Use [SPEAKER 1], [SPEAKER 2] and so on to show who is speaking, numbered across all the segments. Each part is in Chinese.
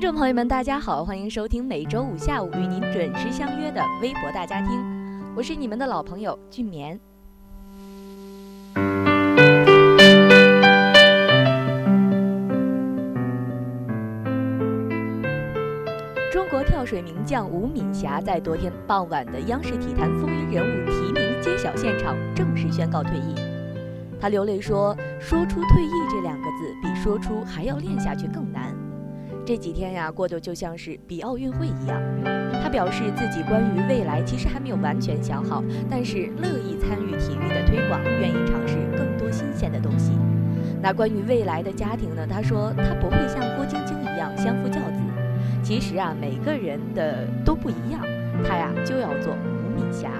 [SPEAKER 1] 听众朋友们，大家好，欢迎收听每周五下午与您准时相约的微博大家庭，我是你们的老朋友俊棉。中国跳水名将吴敏霞在昨天傍晚的央视体坛风云人物提名揭晓现场正式宣告退役。她流泪说：“说出退役这两个字，比说出还要练下去更难。”这几天呀，过得就像是比奥运会一样。他表示自己关于未来其实还没有完全想好，但是乐意参与体育的推广，愿意尝试更多新鲜的东西。那关于未来的家庭呢？他说他不会像郭晶晶一样相夫教子。其实啊，每个人的都不一样。他呀就要做吴敏霞。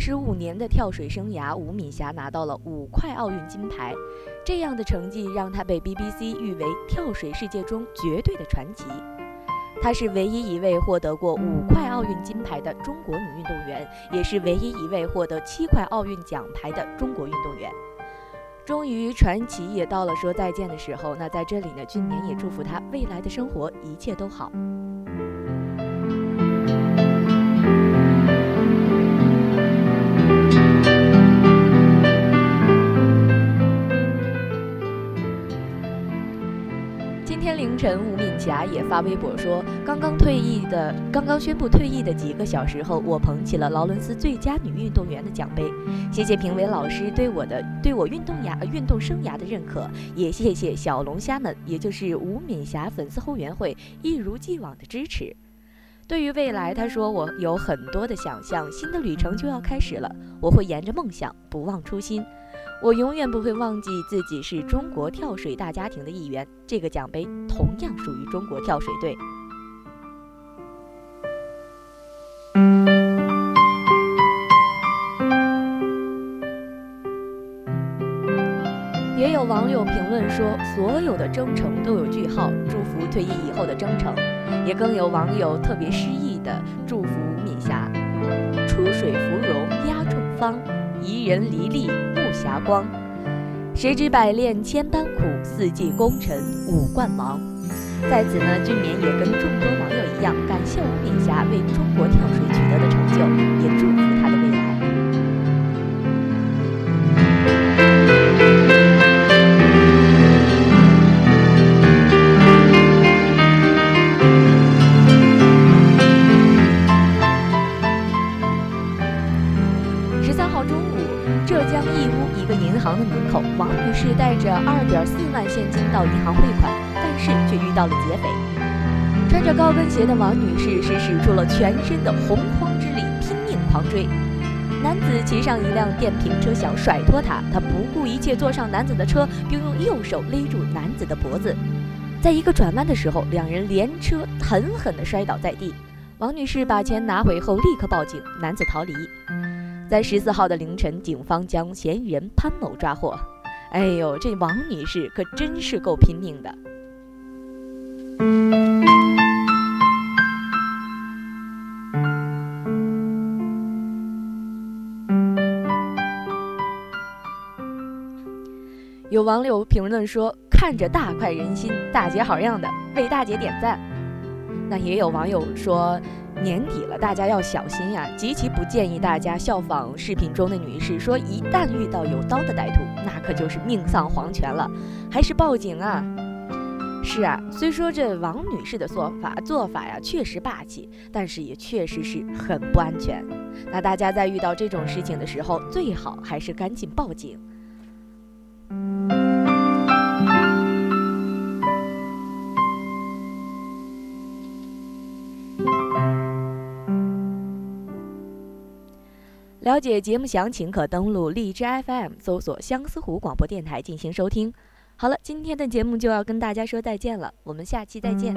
[SPEAKER 1] 十五年的跳水生涯，吴敏霞拿到了五块奥运金牌，这样的成绩让她被 BBC 誉为跳水世界中绝对的传奇。她是唯一一位获得过五块奥运金牌的中国女运动员，也是唯一一位获得七块奥运奖牌的中国运动员。终于，传奇也到了说再见的时候。那在这里呢，俊年也祝福她未来的生活一切都好。陈，吴敏霞也发微博说，刚刚退役的，刚刚宣布退役的几个小时后，我捧起了劳伦斯最佳女运动员的奖杯。谢谢评委老师对我的对我运动涯运动生涯的认可，也谢谢小龙虾们，也就是吴敏霞粉丝后援会一如既往的支持。对于未来，他说我有很多的想象，新的旅程就要开始了，我会沿着梦想不忘初心。我永远不会忘记自己是中国跳水大家庭的一员。这个奖杯同样属于中国跳水队。也有网友评论说，所有的征程都有句号，祝福退役以后的征程。也更有网友特别诗意的祝福吴敏霞：出水芙蓉压众芳，宜人离丽不霞光。谁知百炼千般苦，四季功臣五冠王。在此呢，俊棉也跟众多网友一样，感谢吴敏霞为中国跳水取得的成就，也祝福行的门口，王女士带着二点四万现金到银行汇款，但是却遇到了劫匪。穿着高跟鞋的王女士是使出了全身的洪荒之力，拼命狂追。男子骑上一辆电瓶车想甩脱她，她不顾一切坐上男子的车，并用右手勒住男子的脖子。在一个转弯的时候，两人连车狠狠地摔倒在地。王女士把钱拿回后立刻报警，男子逃离。在十四号的凌晨，警方将嫌疑人潘某抓获。哎呦，这王女士可真是够拼命的。有网友评论说：“看着大快人心，大姐好样的，为大姐点赞。”那也有网友说。年底了，大家要小心呀！极其不建议大家效仿视频中的女士，说一旦遇到有刀的歹徒，那可就是命丧黄泉了，还是报警啊！是啊，虽说这王女士的做法做法呀确实霸气，但是也确实是很不安全。那大家在遇到这种事情的时候，最好还是赶紧报警。了解节目详情，可登录荔枝 FM 搜索相思湖广播电台进行收听。好了，今天的节目就要跟大家说再见了，我们下期再见。